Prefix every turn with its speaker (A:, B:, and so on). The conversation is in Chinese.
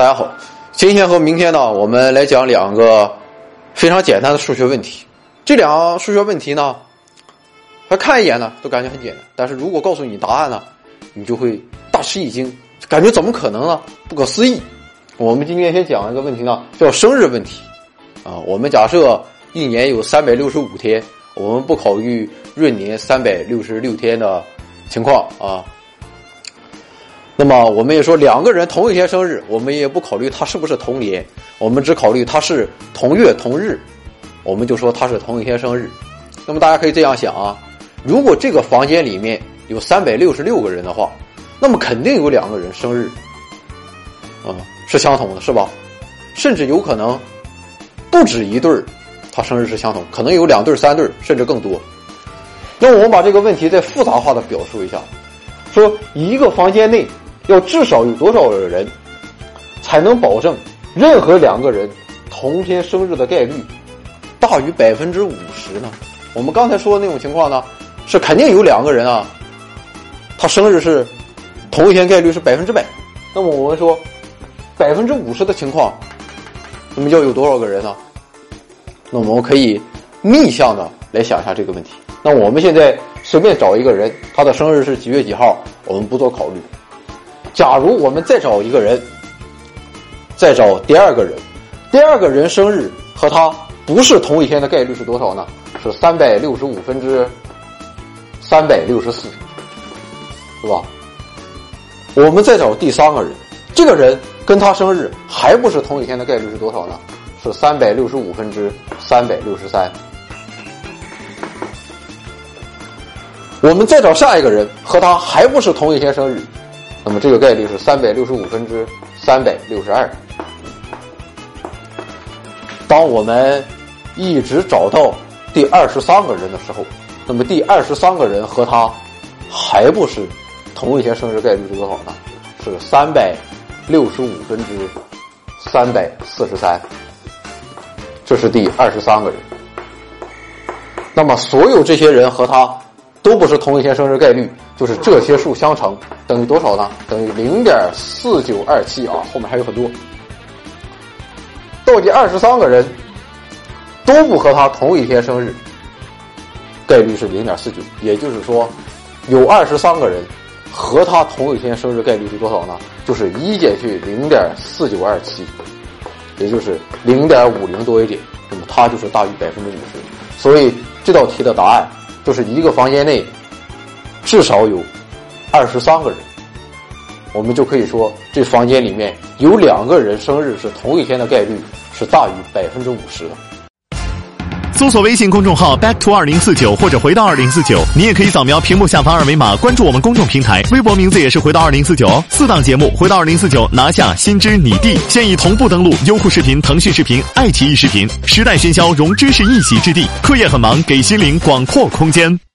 A: 大家好，今天和明天呢，我们来讲两个非常简单的数学问题。这两个数学问题呢，他看一眼呢都感觉很简单，但是如果告诉你答案呢，你就会大吃一惊，感觉怎么可能呢？不可思议。我们今天先讲一个问题呢，叫生日问题。啊，我们假设一年有三百六十五天，我们不考虑闰年三百六十六天的情况啊。那么我们也说两个人同一天生日，我们也不考虑他是不是同年，我们只考虑他是同月同日，我们就说他是同一天生日。那么大家可以这样想啊，如果这个房间里面有三百六十六个人的话，那么肯定有两个人生日，啊是相同的，是吧？甚至有可能不止一对儿，他生日是相同，可能有两对、三对，甚至更多。那我们把这个问题再复杂化的表述一下，说一个房间内。要至少有多少个人，才能保证任何两个人同天生日的概率大于百分之五十呢？我们刚才说的那种情况呢，是肯定有两个人啊，他生日是同一天概率是百分之百。那么我们说百分之五十的情况，那么要有多少个人呢？那我们可以逆向的来想一下这个问题。那我们现在随便找一个人，他的生日是几月几号，我们不做考虑。假如我们再找一个人，再找第二个人，第二个人生日和他不是同一天的概率是多少呢？是三百六十五分之三百六十四，是吧？我们再找第三个人，这个人跟他生日还不是同一天的概率是多少呢？是三百六十五分之三百六十三。我们再找下一个人，和他还不是同一天生日。那么这个概率是三百六十五分之三百六十二。当我们一直找到第二十三个人的时候，那么第二十三个人和他还不是同一天生日概率是多少呢？是三百六十五分之三百四十三。这是第二十三个人。那么所有这些人和他。都不是同一天生日概率，就是这些数相乘等于多少呢？等于零点四九二七啊，后面还有很多。到底二十三个人都不和他同一天生日，概率是零点四九，也就是说，有二十三个人和他同一天生日概率是多少呢？就是一减去零点四九二七，也就是零点五零多一点，那么它就是大于百分之五十。所以这道题的答案。就是一个房间内至少有二十三个人，我们就可以说这房间里面有两个人生日是同一天的概率是大于百分之五十的。
B: 搜索微信公众号 “back to 二零四九”或者“回到二零四九”，你也可以扫描屏幕下方二维码关注我们公众平台，微博名字也是“回到二零四九”。四档节目“回到二零四九”拿下心知你地，现已同步登录优酷视频、腾讯视频、爱奇艺视频。时代喧嚣，融知识一席之地。课业很忙，给心灵广阔空间。